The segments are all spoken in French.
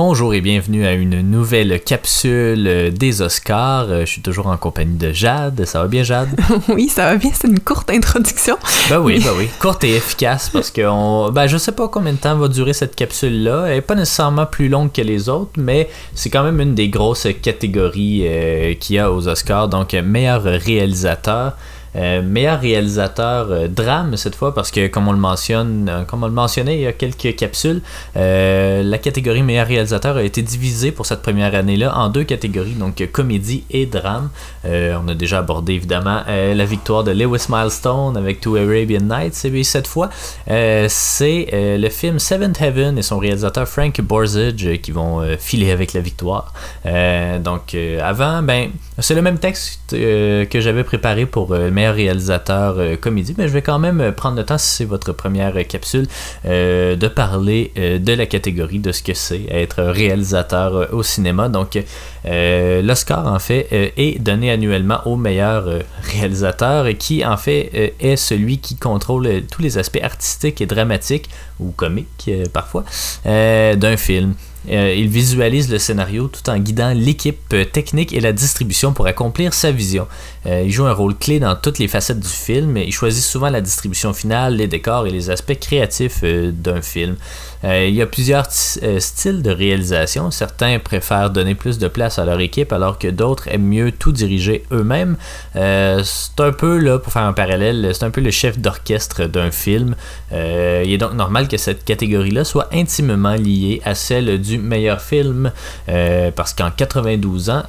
Bonjour et bienvenue à une nouvelle capsule des Oscars. Euh, je suis toujours en compagnie de Jade. Ça va bien, Jade? oui, ça va bien. C'est une courte introduction. Ben oui, ben oui. Courte et efficace parce que on, ben, je sais pas combien de temps va durer cette capsule-là. Elle est pas nécessairement plus longue que les autres, mais c'est quand même une des grosses catégories euh, qu'il y a aux Oscars. Donc, meilleur réalisateur. Euh, meilleur réalisateur euh, drame cette fois parce que comme on le mentionne, euh, comme on le mentionnait il y a quelques capsules, la catégorie meilleur réalisateur a été divisée pour cette première année-là en deux catégories, donc comédie et drame. on a déjà abordé évidemment la victoire de Lewis Milestone avec Two Arabian Nights et cette fois c'est le film Seventh Heaven et son réalisateur Frank Borzage qui vont filer avec la victoire. donc avant, ben c'est le même texte que j'avais préparé pour meilleur réalisateur euh, comédie, mais je vais quand même prendre le temps, si c'est votre première capsule, euh, de parler euh, de la catégorie, de ce que c'est être réalisateur au cinéma. Donc, l'Oscar, en fait, est donné annuellement au meilleur réalisateur, qui, en fait, est celui qui contrôle tous les aspects artistiques et dramatiques, ou comiques parfois, d'un film. Euh, il visualise le scénario tout en guidant l'équipe technique et la distribution pour accomplir sa vision. Euh, il joue un rôle clé dans toutes les facettes du film. Il choisit souvent la distribution finale, les décors et les aspects créatifs d'un film. il y a plusieurs styles de réalisation. Certains préfèrent donner plus de place à leur équipe alors que d'autres aiment mieux tout diriger eux-mêmes. c'est un peu, là, pour faire un parallèle, c'est un peu le chef d'orchestre d'un film. il est donc normal que cette catégorie-là soit intimement liée à celle du meilleur film euh, parce qu'en 92 ans,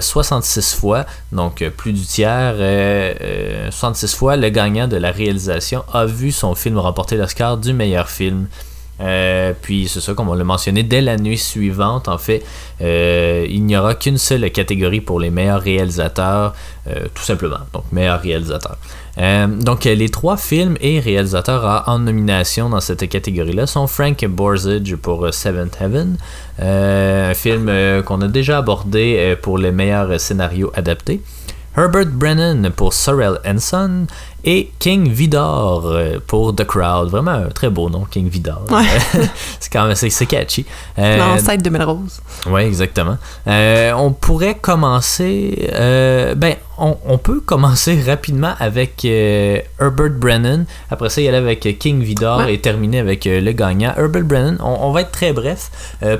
66 euh, fois, donc euh, plus du tiers, 66 fois, le gagnant de la réalisation a vu son film remporter l'Oscar du meilleur film. puis c'est ça, comme on l'a mentionné, dès la nuit suivante, en fait, il n'y aura qu'une seule catégorie pour les meilleurs réalisateurs, tout simplement. Donc, meilleur réalisateur. Euh, donc, les trois films et réalisateurs en nomination dans cette catégorie-là sont Frank Borzage pour euh, Seventh Heaven, euh, un film qu'on a déjà abordé pour les meilleurs scénarios adaptés. Herbert Brennan pour Sorrel Son et King Vidor euh, pour The Crowd. Vraiment un très beau nom, King Vidor. c'est quand même c'est catchy. Euh, L'ancêtre de Melrose. Oui, exactement. Euh, on pourrait commencer. ben, on, peut commencer rapidement avec Herbert Brennan. Après ça, y aller avec King Vidor et terminer avec le gagnant. Herbert Brennan, on, va être très bref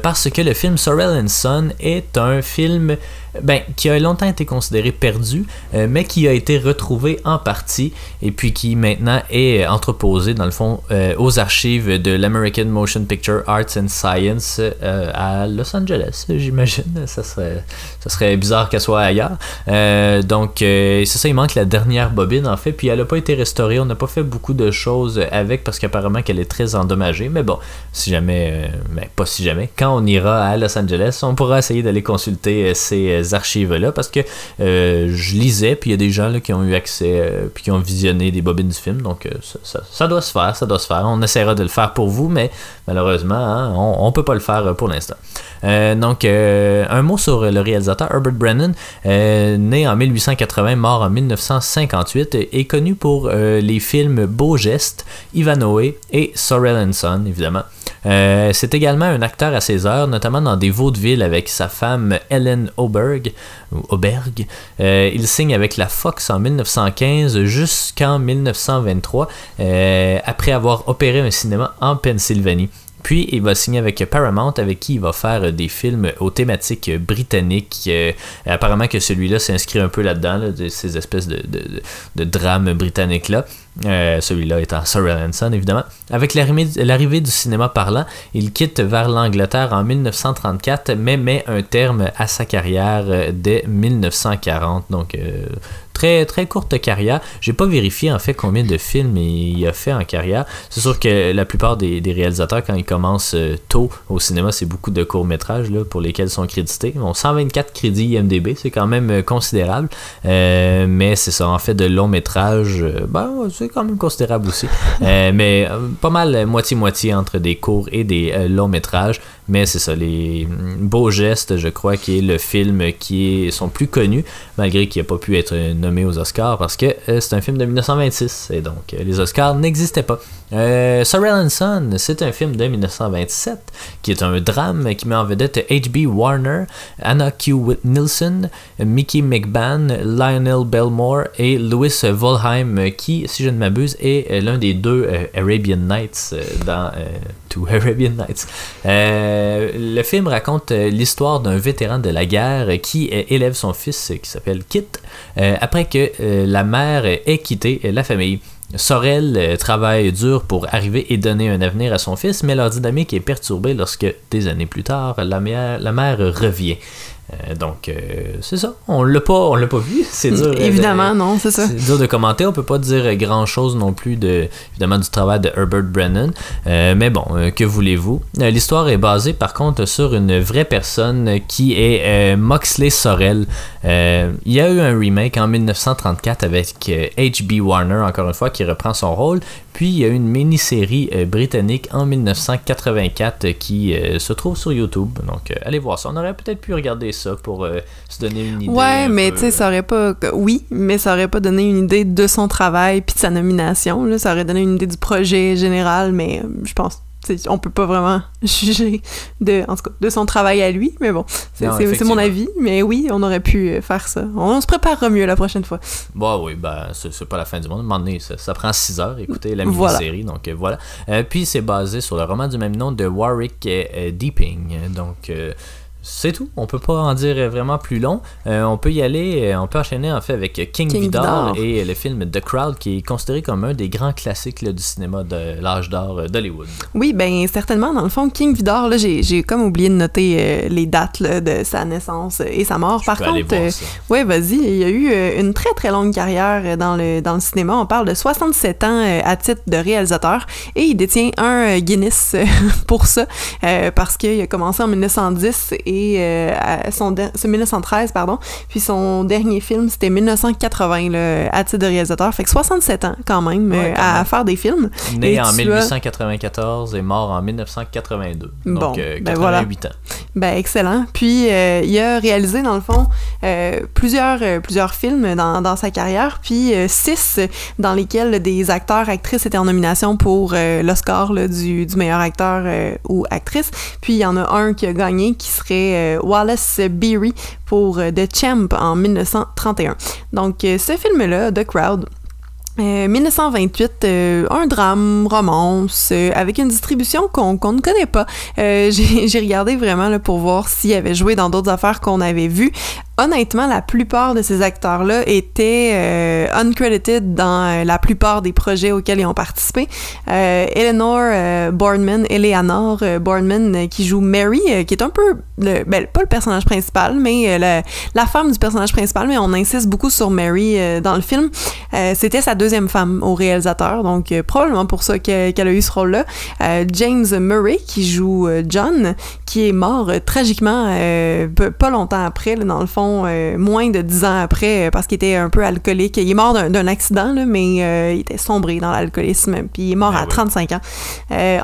parce que le film Sorrel Son est un film ben, qui a longtemps été considéré perdu, mais qui a été retrouvé en partie et puis qui maintenant est entreposé dans le fond euh, aux archives de l'American Motion Picture Arts and Science euh, à Los Angeles, j'imagine. Ça serait, ça serait bizarre qu'elle soit ailleurs. Euh, donc c'est ça, il manque la dernière bobine en fait, puis elle n'a pas été restaurée. On n'a pas fait beaucoup de choses avec parce qu'apparemment qu'elle est très endommagée. Mais bon, si jamais, ben, pas si jamais, quand on ira à Los Angeles, on pourra essayer d'aller consulter ces archives-là parce que je lisais, puis il y a des gens là, qui ont eu accès, puis qui ont visité des bobines du film. Donc, euh, ça, doit se faire, ça doit se faire. On essaiera de le faire pour vous, mais malheureusement, hein, on ne peut pas le faire euh, pour l'instant. Euh, donc, un mot sur le réalisateur Herbert Brennan, né en 1880, mort en 1958, est connu pour les films Beau Geste, Ivanhoe et Sorrel Son, évidemment. Euh, c'est également un acteur à ses heures, notamment dans des vaudevilles avec sa femme Ellen Oberg. Euh, il signe avec la Fox en 1915 jusqu'en 1923, euh, après avoir opéré un cinéma en Pennsylvanie. Puis il va signer avec Paramount, avec qui il va faire des films aux thématiques britanniques. apparemment que celui-là s'inscrit un peu là-dedans, de ces espèces de, drames britanniques-là. Euh, celui-là étant Sir Hanson, évidemment. Avec l'arrivée du cinéma parlant, il quitte vers l'Angleterre en 1934, mais met un terme à sa carrière euh, dès 1940. Donc, euh, très, très courte carrière. J'ai pas vérifié en fait combien de films il a fait en carrière. C'est sûr que la plupart des, réalisateurs, quand ils commencent tôt au cinéma, c'est beaucoup de courts-métrages pour lesquels ils sont crédités. Bon, 124 crédits IMDB, c'est quand même considérable. mais c'est ça, en fait, de longs-métrages, ben, quand même considérable aussi. Euh, mais euh, pas mal euh, moitié-moitié entre des courts et des longs métrages. Mais c'est ça, les mm, beaux gestes, je crois, qui est le film qui est son plus connu, malgré qu'il n'a pas pu être nommé aux Oscars, parce que c'est un film de 1926, et donc les Oscars n'existaient pas. Euh, Sorrel Son, c'est un film de 1927 qui est un drame qui met en vedette H.B. Warner, Anna Q. Nielsen, Mickey McBann, Lionel Belmore et Louis Volheim, qui, si je ne m'abuse, est l'un des deux euh, Arabian Nights euh, dans To Arabian Nights. le film raconte l'histoire d'un vétéran de la guerre qui élève son fils qui s'appelle Kit après que la mère ait quitté la famille. Sorel euh, travaille dur pour arriver et donner un avenir à son fils, mais leur dynamique est perturbée lorsque, des années plus tard, la mère, la mère revient. Euh, donc, euh, c'est ça. On l'a pas, on l'a pas vu. C'est dur. Évidemment, non, c'est ça. C'est dur de commenter. On peut pas dire grand chose non plus de, évidemment, du travail de Herbert Brennan. mais bon, que voulez-vous? L'histoire est basée, par contre, sur une vraie personne qui est Moxley Sorel. il y a eu un remake en 1934 avec H.B. Warner, encore une fois, qui reprend son rôle. Puis il y a une mini-série euh, britannique en 1984 euh, qui euh, se trouve sur YouTube. Donc allez voir ça. On aurait peut-être pu regarder ça pour se donner une idée. Ouais, mais tu sais, ça aurait pas. Oui, mais ça aurait pas donné une idée de son travail puis de sa nomination. Là. Ça aurait donné une idée du projet général, mais je pense on peut pas vraiment juger de, en tout cas, de son travail à lui, mais bon, c'est mon avis. Mais oui, on aurait pu euh, faire ça. On, se préparera mieux la prochaine fois. Bon, oui, ben, c'est pas la fin du monde. À un moment donné, ça, prend 6 heures, écoutez la mini-série, donc euh, voilà. Euh, puis c'est basé sur le roman du même nom de Warwick Deeping. Donc, c'est tout. On peut pas en dire vraiment plus long. Euh, on peut y aller, euh, on peut enchaîner en fait avec King, Vidor, et le film The Crowd qui est considéré comme un des grands classiques du cinéma de l'âge d'or euh, d'Hollywood. Oui, ben certainement. Dans le fond, King Vidor, j'ai comme oublié de noter les dates de sa naissance et sa mort. Par contre, oui, vas-y. Il y a eu une très très longue carrière dans le, dans le cinéma. On parle de 67 ans à titre de réalisateur et il détient un Guinness pour ça parce qu'il a commencé en 1910 et euh, son c'est 1913 pardon. Puis son dernier film c'était 1980 le à titre de réalisateur. Fait que 67 ans quand même euh, à, faire des films. Né en 1894 et mort en 1982 donc 88 ben ans. Ben excellent. Puis euh, il a réalisé dans le fond plusieurs plusieurs films dans, dans sa carrière. Puis six dans lesquels des acteurs actrices étaient en nomination pour l'Oscar du, du meilleur acteur ou actrice. Puis il y en a un qui a gagné qui serait euh, Wallace Beery pour euh, The Champ en 1931. Donc, euh, ce film-là, The Crowd, 1928, un drame, romance, avec une distribution qu'on ne connaît pas. J'ai regardé vraiment pour voir s'il avait joué dans d'autres affaires qu'on avait vues honnêtement, la plupart de ces acteurs-là étaient euh, uncredited dans euh, la plupart des projets auxquels ils ont participé. Euh, Eleanor euh, Boardman, Eleanor Boardman, qui joue Mary, qui est un peu, le, ben, pas le personnage principal, mais la femme du personnage principal, mais on insiste beaucoup sur Mary dans le film. C'était sa deuxième femme au réalisateur, donc probablement pour ça qu'elle a eu ce rôle-là. James Murray, qui joue John, qui est mort tragiquement pas longtemps après, dans le fond euh, moins de dix ans après, euh, parce qu'il était un peu alcoolique. Il est mort d'un accident, là, mais euh, il était sombré dans l'alcoolisme, puis il est mort ben à 35 ans.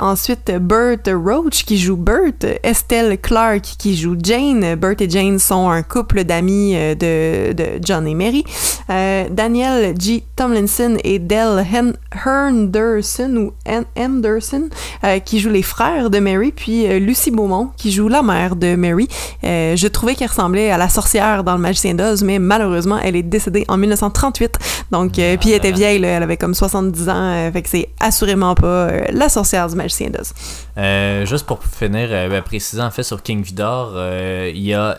ensuite, Bert Roach, qui joue Bert, Estelle Clark, qui joue Jane. Bert et Jane sont un couple d'amis de, de, John et Mary. Daniel G. Tomlinson et Dell Henderson, ou Henderson, qui jouent les frères de Mary, puis Lucy Beaumont, qui joue la mère de Mary. je trouvais qu'elle ressemblait à la sorcière dans Le Magicien d'Oz, mais malheureusement, elle est décédée en 1938. Donc, euh, puis elle était vieille, elle avait comme 70 ans, euh, fait que c'est assurément pas euh, la sorcière du Magicien d'Oz. juste pour finir, ben, précisant en fait sur King Vidor, il y a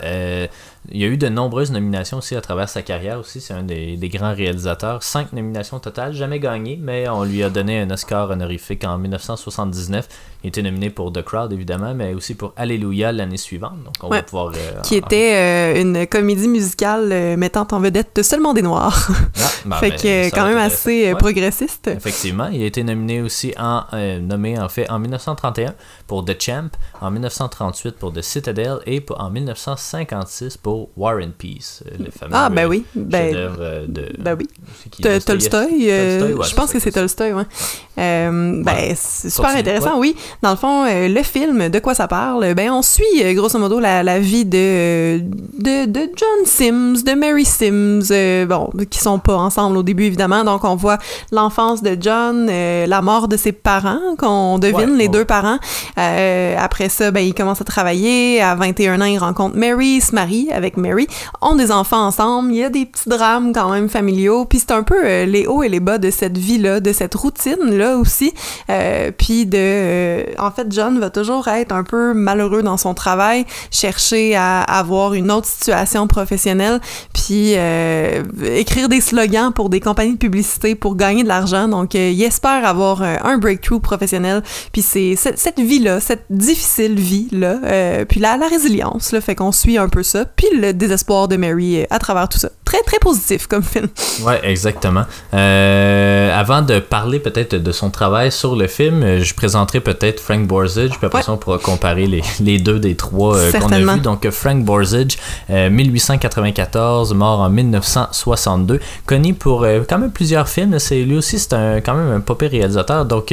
il y a eu de nombreuses nominations aussi à travers sa carrière aussi. C'est un des, grands réalisateurs. Cinq nominations totales, jamais gagné, mais on lui a donné un Oscar honorifique en 1979. Il était nominé pour The Crowd, évidemment, mais aussi pour Alléluia l'année suivante. Donc, on va pouvoir. Euh, qui était euh, une comédie musicale euh, mettant en vedette seulement des Noirs. Ah, ben, fait que, quand même assez progressiste. Effectivement. Il a été nominé aussi en. nommé, en fait, en 1931 pour The Champ, en 1938 pour The Citadel et en 1956 pour pour War and Peace, le fameux ah, ben oui. Ben, chef-d'œuvre de. Ben oui. Tolstoy, euh, Tolstoy, ouais, je pense que c'est Tolstoy, ouais. Euh, ben, Ouais. c'est super Continue, intéressant, oui. Dans le fond, euh, le film, de quoi ça parle? Ben, on suit, euh, grosso modo, la, la vie de, de, de John Sims, de Mary Sims, euh, bon, qui sont pas ensemble au début, évidemment. Donc, on voit l'enfance de John, euh, la mort de ses parents, qu'on devine, Ouais, les deux parents. Euh, après ça, ben, il commence à travailler. À 21 ans, il rencontre Mary, se marie avec Mary, ont des enfants ensemble. Il y a des petits drames quand même familiaux. Puis c'est un peu euh, les hauts et les bas de cette vie-là, de cette routine-là aussi. Euh, puis de... euh, en fait, John va toujours être un peu malheureux dans son travail, chercher à avoir une autre situation professionnelle, puis écrire des slogans pour des compagnies de publicité pour gagner de l'argent. Donc, il espère avoir un breakthrough professionnel. Puis c'est cette, vie-là, cette difficile vie-là, puis la, la résilience, là, fait qu'on suit un peu ça. Puis le désespoir de Mary à travers tout ça. Très, très positif comme film. Ouais, exactement. Euh, avant de parler peut-être de son travail sur le film, euh, je présenterai peut-être Frank Borzage, puis après Ouais. ça, on pourra comparer les, les deux des trois euh, qu'on a vus. Donc, Frank Borzage, euh, 1894, mort en 1962, connu pour quand même plusieurs films. C'est lui aussi, c'est un quand même un pire réalisateur. Donc,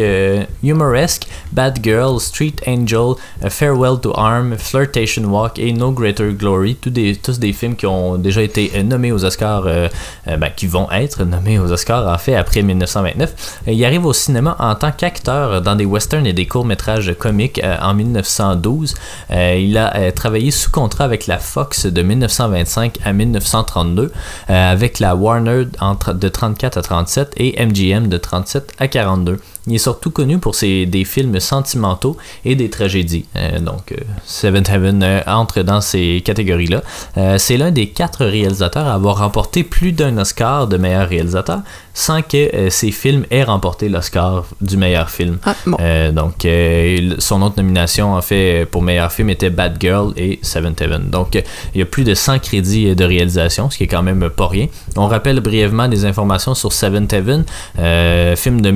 Humoresque, Bad Girl, Street Angel, A Farewell to Arm, Flirtation Walk et No Greater Glory, tous des, tous des films qui ont déjà été nommés aux Oscars, euh, euh, ben, qui vont être nommés aux Oscars en fait après 1929. Euh, il arrive au cinéma en tant qu'acteur dans des westerns et des courts-métrages comiques euh, en 1912. Euh, il a travaillé sous contrat avec la Fox de 1925 à 1932, euh, avec la Warner de 34 à 37 et MGM de 37 à 42. Il est surtout connu pour ses, des films sentimentaux et des tragédies. Euh, donc, euh, Seventh Heaven euh, entre dans ces catégories-là. C'est l'un des quatre réalisateurs à avoir remporté plus d'un Oscar de meilleur réalisateur sans que ses films aient remporté l'Oscar du meilleur film. Ah, bon. Donc, son autre nomination, en fait, pour meilleur film était Bad Girl et Seventh Heaven. Donc, il y a plus de 100 crédits de réalisation, ce qui est quand même pas rien. On rappelle brièvement des informations sur Seventh Heaven, film de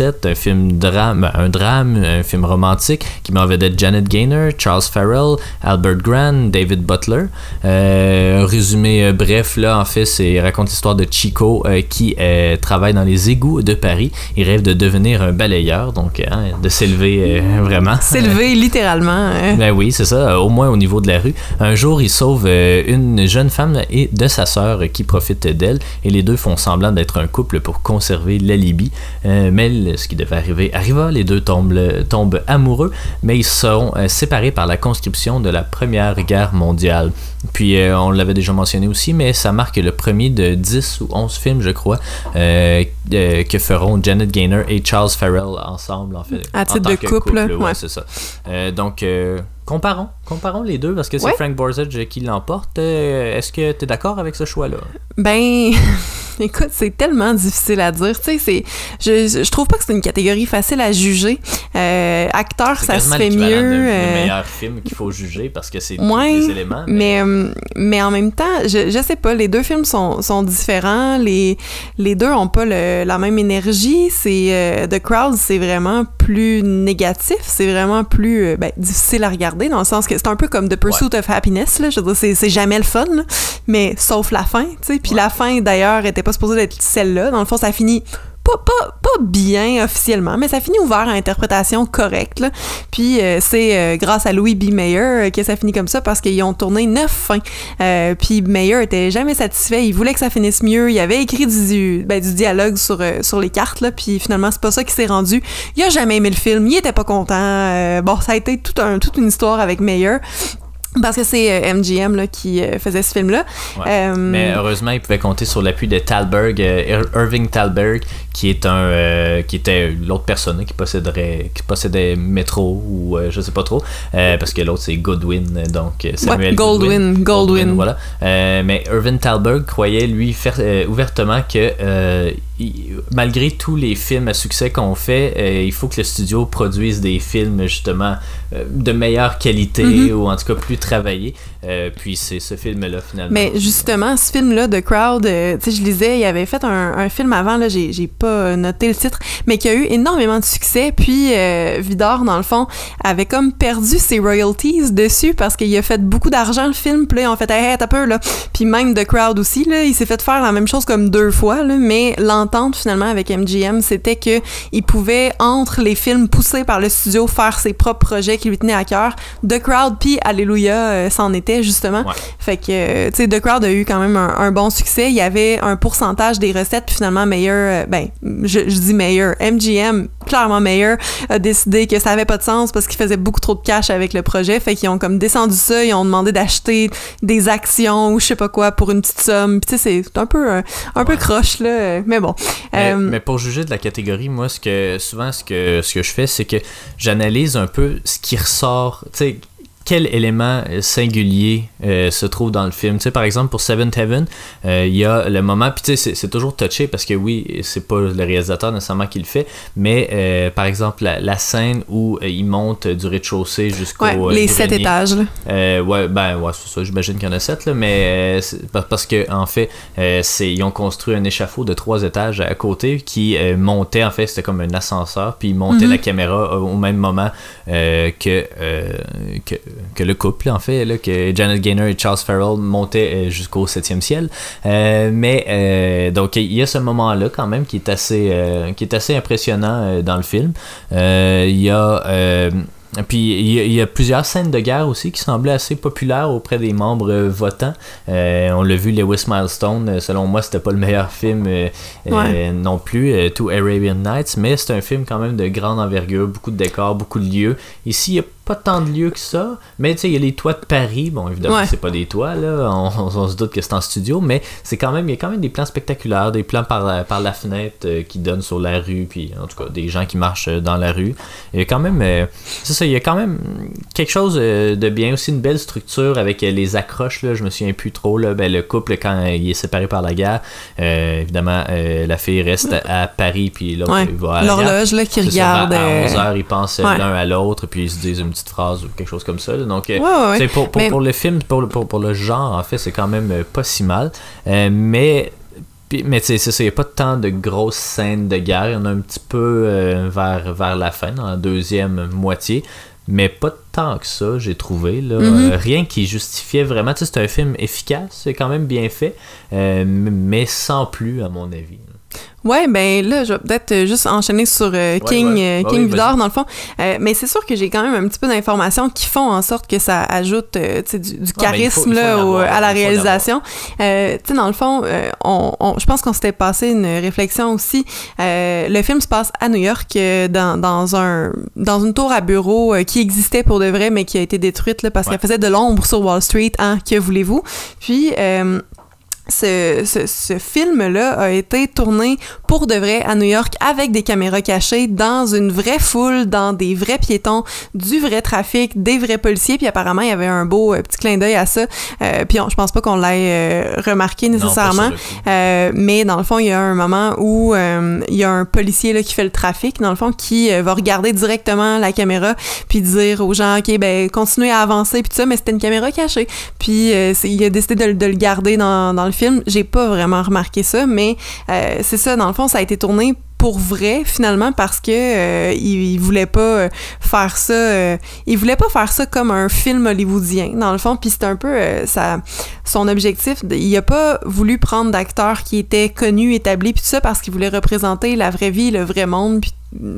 1927, un film drame, un drame, un film romantique qui met en vedette Janet Gaynor, Charles Farrell, Albert Grant, David Butler. Euh, un résumé euh, bref, là, en fait, c'est raconte l'histoire de Chico euh, qui euh, travaille dans les égouts de Paris. Il rêve de devenir un balayeur, donc hein, de s'élever vraiment. S'élever littéralement. hein. Ben oui, c'est ça, au moins au niveau de la rue. Un jour, il sauve une jeune femme et de sa sœur qui profite d'elle, et les deux font semblant d'être un couple pour conserver l'alibi. Euh, mais le- ce qui devait arriver arriva, les deux tombent, le- tombent amoureux, mais ils seront euh, séparés par la conscription de la Première Guerre mondiale. Puis euh, on l'avait déjà mentionné aussi, mais ça marque le premier de 10 ou 11 films, je crois, euh, euh, que feront Janet Gaynor et Charles Farrell ensemble, en fait. À en titre tant de que couple, ouais, ouais. c'est ça. Euh, donc, euh, comparons, comparons les deux parce que c'est Ouais. Frank Borzage qui l'emporte. Euh, Est-ce que tu es d'accord avec ce choix-là? Ben, écoute, c'est tellement difficile à dire. Tu sais, c'est, je, je trouve pas que c'est une catégorie facile à juger. Euh, acteur, ça se fait mieux. euh, meilleur film qu'il faut juger parce que c'est Ouais, des éléments. mais, euh, mais en même temps, je, je sais pas, les deux films sont, sont différents. Les, les deux ont pas le- la même énergie. C'est euh, The Crowd, c'est vraiment plus négatif. C'est vraiment plus euh, ben, difficile à regarder dans le sens que c'est un peu comme The Pursuit of Happiness. Là. Je veux dire, c'est, c'est jamais le fun, là. mais sauf la fin. tu sais. Puis Ouais. la fin, d'ailleurs, était pas supposée d'être celle-là. Dans le fond, ça finit pas, pas, pas bien officiellement, mais ça finit ouvert à interprétation correcte. Puis euh, c'est euh, grâce à Louis B. Mayer euh, que ça finit comme ça parce qu'ils ont tourné neuf fins. Puis Mayer était jamais satisfait. Il voulait que ça finisse mieux. Il avait écrit du, ben, du dialogue sur, sur les cartes, là, puis finalement, c'est pas ça qui s'est rendu. Il a jamais aimé le film. Il était pas content. Bon, ça a été un, toute une histoire avec Mayer. Parce que c'est euh, MGM là, qui euh, faisait ce film-là. Ouais. Euh, Mais heureusement, il pouvait compter sur l'appui de Talberg, euh, Ir- Irving Talberg, qui est un, euh, qui était l'autre personne qui posséderait, qui possédait Metro ou euh, je sais pas trop, euh, parce que l'autre c'est Goodwin, euh, donc euh, Samuel Ouais, Goldwyn, Goldwyn. voilà. Euh, mais Irving Talberg croyait lui faire, euh, ouvertement que euh, malgré tous les films à succès qu'on fait, euh, il faut que le studio produise des films justement euh, de meilleure qualité Mhm. ou en tout cas plus travaillés. Euh, puis c'est ce film-là finalement. Mais justement, ce film-là, The Crowd, tu sais, je lisais, il avait fait un, un film avant, là, j'ai pas noté le titre, mais qui a eu énormément de succès. Puis Vidor, dans le fond, avait comme perdu ses royalties dessus parce qu'il a fait beaucoup d'argent le film. Puis là, en fait, hey, t'as peur, là. Puis même The Crowd aussi, là, il s'est fait faire la même chose comme deux fois, là, mais l'entente finalement avec MGM, c'était que il pouvait, entre les films poussés par le studio, faire ses propres projets qui lui tenaient à cœur. The Crowd, puis Alléluia, euh, c'en était justement. Ouais. Fait que, euh, tu sais, The Crowd a eu quand même un, un bon succès. Il y avait un pourcentage des recettes, puis finalement, meilleur, euh, ben, je, je dis meilleur. MGM, clairement meilleur, a décidé que ça avait pas de sens parce qu'il faisait beaucoup trop de cash avec le projet. Fait qu'ils ont comme descendu ça, ils ont demandé d'acheter des actions ou je sais pas quoi pour une petite somme. Puis tu sais, c'est un peu, euh, un peu croche, là. Mais bon. Mais, Euh, mais pour juger de la catégorie, moi, ce que souvent ce que ce que je fais, c'est que j'analyse un peu ce qui ressort. Tu sais, quel élément euh, singulier euh, se trouve dans le film? Tu sais, par exemple, pour Seventh Heaven, euh, il y a le moment, puis tu sais, c'est- toujours touché parce que oui, c'est pas le réalisateur nécessairement qui le fait, mais euh, par exemple, la, la scène où il monte du rez-de-chaussée jusqu'au. ouais, les sept étages, là. Ouais, ben ouais, c'est ça, j'imagine qu'il y en a sept, là, mais parce que en fait, c'est, ils ont construit un échafaud de trois étages à côté qui montait, en fait, c'était comme un ascenseur, puis ils montaient Mhm. la caméra au, même moment que, que, que le couple, en fait, là, que Janet Gaynor et Charles Farrell montaient euh, jusqu'au septième ciel. Euh, mais euh, donc il y a ce moment-là quand même qui est assez, euh, qui est assez impressionnant dans le film. Il y a puis il y, a, y plusieurs scènes de guerre aussi qui semblaient assez populaires auprès des membres euh, votants. Euh, on l'a vu, Lewis Milestone, selon moi, c'était pas le meilleur film euh, Ouais. non plus, euh, To Arabian Nights, mais c'est un film quand même de grande envergure, beaucoup de décors, beaucoup de lieux. Ici, il n'y a pas tant de lieux que ça, mais tu sais, il y a les toits de Paris. Bon, évidemment, Ouais. c'est pas des toits, là, on, on- on se doute que c'est en studio, mais c'est quand même, il y a quand même des plans spectaculaires, des plans par la, par la fenêtre euh, qui donnent sur la rue, puis en tout cas, des gens qui marchent euh, dans la rue. Il y a quand même, euh, c'est ça, il y a quand même quelque chose euh, de bien, aussi une belle structure avec euh, les accroches, là, je me souviens plus trop, là, ben, le couple, quand euh, il est séparé par la guerre, euh, évidemment, euh, la fille reste à, Paris, puis l'autre Ouais. va à. L'horloge, là, qui C'est ça, regarde. à euh, 11h, ils pensent ouais. l'un à l'autre, puis ils se disent une petite phrase ou quelque chose comme ça. là. Donc, euh, Ouais, pour, pour, Mais- pour le film, pour, pour, pour le genre, en fait, c'est quand même euh, pas si mal. Euh, mais. puis- Mais tu sais, c'est ça, il n'y a pas tant de grosses scènes de guerre. Il y en a un petit peu euh, vers, vers la fin, dans la deuxième moitié. Mais pas tant que ça, j'ai trouvé. Là. Mhm. Euh, rien qui justifiait vraiment. Tu sais, c'est un film efficace, c'est quand même bien fait, euh, mais sans plus, à mon avis. Ouais, ben là, je vais peut-être euh, juste enchaîner sur euh, King, ouais. euh, Bah King oui, Vidor, dans le fond. Euh, mais c'est sûr que j'ai quand même un petit peu d'informations qui font en sorte que ça ajoute euh, du, du ben, charisme faut là, au- à la réalisation. Tu sais, dans le fond, on, on- je pense qu'on s'était passé une réflexion aussi. Le film se passe à New York, dans, dans, un, dans une tour à bureau qui existait pour de vrai, mais qui a été détruite là, parce qu'elle faisait de l'ombre sur Wall Street. Hein, que voulez-vous? Puis... Euh, ce, ce, ce film-là a été tourné pour de vrai à New York avec des caméras cachées dans une vraie foule, dans des vrais piétons, du vrai trafic, des vrais policiers. Puis apparemment, il y avait un beau euh, petit clin d'œil à ça. Euh, puis on- je pense pas qu'on l'ait euh, remarqué Non, nécessairement. coup. Euh, mais dans le fond, il y a un moment où euh, il y a un policier là, qui fait le trafic, dans le fond, qui va regarder directement la caméra puis dire aux gens, OK, ben continuez à avancer puis tout ça, mais c'était une caméra cachée. Puis euh, il a décidé de, le- de le garder dans, dans le film. J'ai pas vraiment remarqué ça, mais euh, c'est ça, dans le fond, ça a été tourné pour vrai finalement parce que euh, il, voulait pas euh, faire ça il voulait pas faire ça comme un film hollywoodien dans le fond puis c'est un peu ça son objectif il a pas voulu prendre d'acteurs qui étaient connus établis puis tout ça parce qu'il voulait représenter la vraie vie le vrai monde puis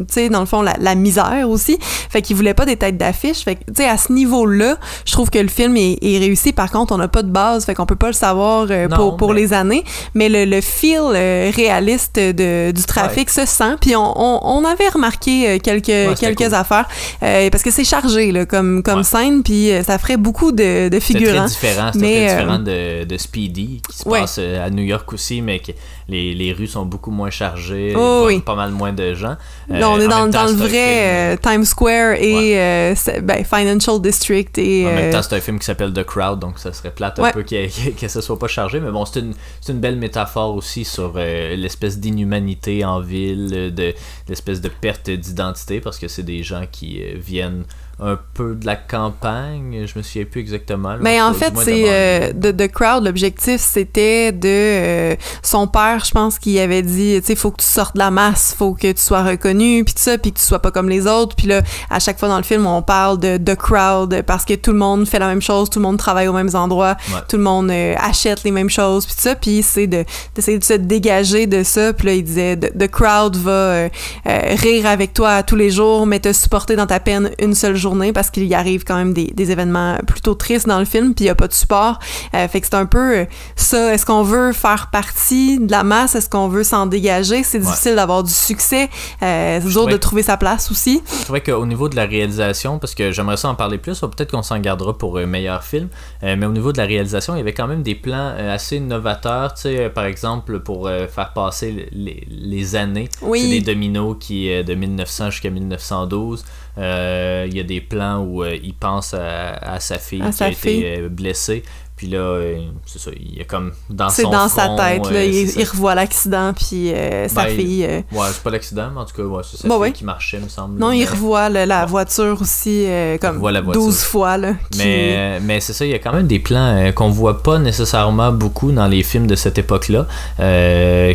tu sais dans le fond la, la misère aussi. Fait qu'il voulait pas des têtes d'affiche. Fait que tu sais à ce niveau là je trouve que le film est, est réussi. Par contre on n'a pas de base. Fait qu'on peut pas le savoir euh, Non, pour pour mais- les années. Mais le, le feel euh, réaliste de, du trafic se sent. Puis on, on, on avait remarqué euh, quelques quelques cool. affaires. Euh, parce que c'est chargé là, comme comme Ouais. scène. Puis ça ferait beaucoup de, de figurants très différent, très différent de, de Speedy, qui se passe à New York aussi, mais qui- les, les rues sont beaucoup moins chargées, Oh, pas, oui. pas mal moins de gens. On Euh, est dans, temps, dans le vrai film- euh, Times Square et euh, ben, Financial District et En même temps, c'est un film qui s'appelle The Crowd, donc ça serait plate un peu qu'il- que ça soit pas chargé. Mais bon, c'est une, une belle métaphore aussi sur euh, l'espèce d'inhumanité en ville, de l'espèce de perte d'identité, parce que c'est des gens qui viennent un peu de la campagne. Je me souviens plus exactement. là, Mais en du fait, de c'est euh, de The Crowd. L'objectif, c'était de euh, son père, je pense, qui avait dit, tu sais, faut que tu sortes de la masse, faut que tu sois reconnu, puis tout ça, puis que tu sois pas comme les autres. Puis là, à chaque fois dans le film, on parle de The Crowd parce que tout le monde fait la même chose, tout le monde travaille aux mêmes endroits, Ouais. tout le monde euh, achète les mêmes choses, puis tout ça. Puis c'est de d'essayer de se dégager de ça. Puis là, il disait, The Crowd va euh, euh, rire avec toi tous les jours, mais te supporter dans ta peine une seule journée parce qu'il y arrive quand même des, des événements plutôt tristes dans le film, puis il n'y a pas de support. Euh, fait que c'est un peu euh, ça. Est-ce qu'on veut faire partie de la masse? Est-ce qu'on veut s'en dégager? C'est difficile d'avoir du succès. Euh, c'est dur de trouver sa place aussi. Je trouvais qu'au niveau de la réalisation, parce que j'aimerais ça en parler plus, ou peut-être qu'on s'en gardera pour un meilleur film, euh, mais au niveau de la réalisation, il y avait quand même des plans euh, assez novateurs, tu sais, euh, par exemple, pour euh, faire passer les, les années. Oui. C'est des dominos qui, euh, de 1900 jusqu'à 1912. Euh, il y a des plans où euh, il pense à, à sa fille À qui sa a fille. été euh, blessée. Puis là, euh, c'est ça, il a comme dans C'est dans sa tête. Là, il, revoit l'accident, puis euh, sa Ben, il- fille. euh, Ouais, c'est pas l'accident, mais en tout cas, ouais, c'est sa Bah fille ouais. qui marchait, me semble. non, il revoit la voiture aussi, euh, comme revoit la voiture. 12 fois. Là, qui- Mais, mais c'est ça, il y a quand même des plans qu'on voit pas nécessairement beaucoup dans les films de cette époque-là,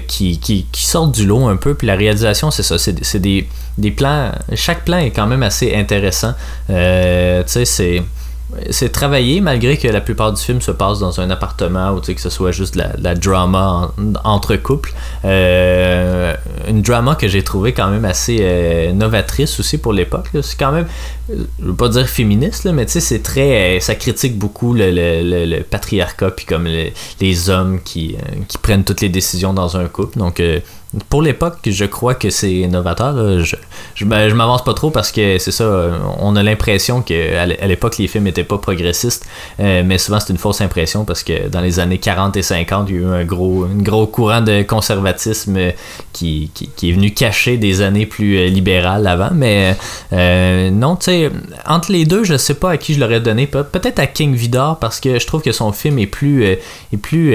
qui, qui, qui sortent du lot un peu. Puis la réalisation, c'est ça, c'est c'est des, des plans. Chaque plan est quand même assez intéressant. Tu sais, c'est. C'est travaillé malgré que la plupart du film se passe dans un appartement ou que ce soit juste la, drama en- entre couples. Euh, une drama que j'ai trouvé quand même assez euh, novatrice aussi pour l'époque. C'est quand même, je veux pas dire féministe, là, mais tu sais, c'est très. euh, ça critique beaucoup le, patriarcat puis comme le- les hommes qui, prennent toutes les décisions dans un couple. Pour l'époque, je crois que c'est novateur. là. Je, je, ben, je m'avance pas trop parce que c'est ça, on a l'impression qu'à l'époque, les films étaient pas progressistes, euh, mais souvent c'est une fausse impression parce que dans les années 40 et 50, il y a eu un gros, un gros courant de conservatisme qui, qui, qui est venu cacher des années plus euh, libérales avant. Mais euh, non, tu sais, entre les deux, je sais pas à qui je l'aurais donné. Pe- Peut-être à King Vidor parce que je trouve que son film est plus, euh, est plus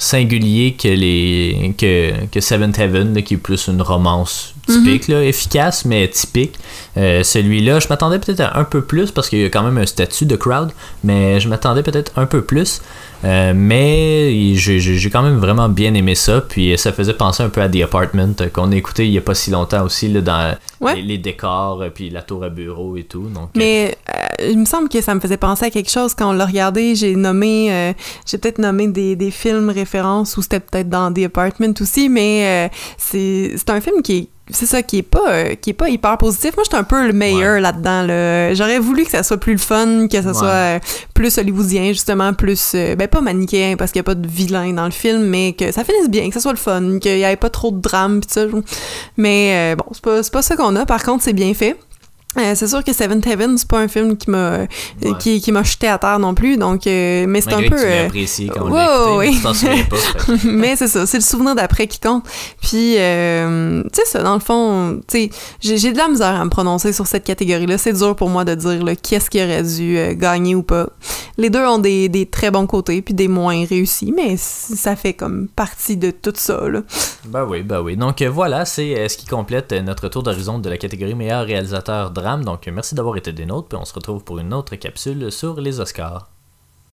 singulier que les que, que Seventh Heaven qui est plus une romance typique là, efficace mais typique Euh, celui-là je m'attendais peut-être un peu plus parce qu'il y a quand même un statut de crowd mais je m'attendais peut-être un peu plus Euh, mais j'ai quand même vraiment bien aimé ça puis ça faisait penser un peu à The Apartment euh, qu'on a écouté il y a pas si longtemps aussi là, dans Ouais. les, les décors puis la tour à bureau et tout donc Mais euh, il me semble que ça me faisait penser à quelque chose quand on l'a regardé. J'ai nommé, j'ai peut-être nommé des, des films références ou c'était peut-être dans The Apartment aussi, mais c'est un film qui est c'est ça qui est pas euh, qui est pas hyper positif. Moi, j'étais un peu le meilleur là-dedans. Là. J'aurais voulu que ça soit plus le fun, que ça Ouais. soit euh, plus hollywoodien justement, plus euh, ben pas manichéen parce qu'il y a pas de vilain dans le film, mais que ça finisse bien, que ça soit le fun, qu'il y ait pas trop de drame pis ça. Mais bon, c'est pas c'est pas ça qu'on a. Par contre, c'est bien fait. Euh, c'est sûr que Seventh Heaven, c'est pas un film qui m'a euh, Ouais. qui, qui m'a jeté à terre non plus, donc euh, mais c'est un peu que tu apprécié quand on mais pas c'est ça, c'est le souvenir d'après qui compte. Puis, euh, tu sais, ça, dans le fond, tu sais, j'ai j'ai de la misère à me prononcer sur cette catégorie-là. C'est dur pour moi de dire là, qu'est-ce qui aurait dû gagner ou pas. Les deux ont des, des très bons côtés, puis des moins réussis, mais ça fait comme partie de tout ça, là. Bah oui, bah oui. Donc voilà, c'est ce qui complète notre tour d'horizon de la catégorie meilleur réalisateur Donc merci d'avoir été des nôtres, puis on se retrouve pour une autre capsule sur les Oscars.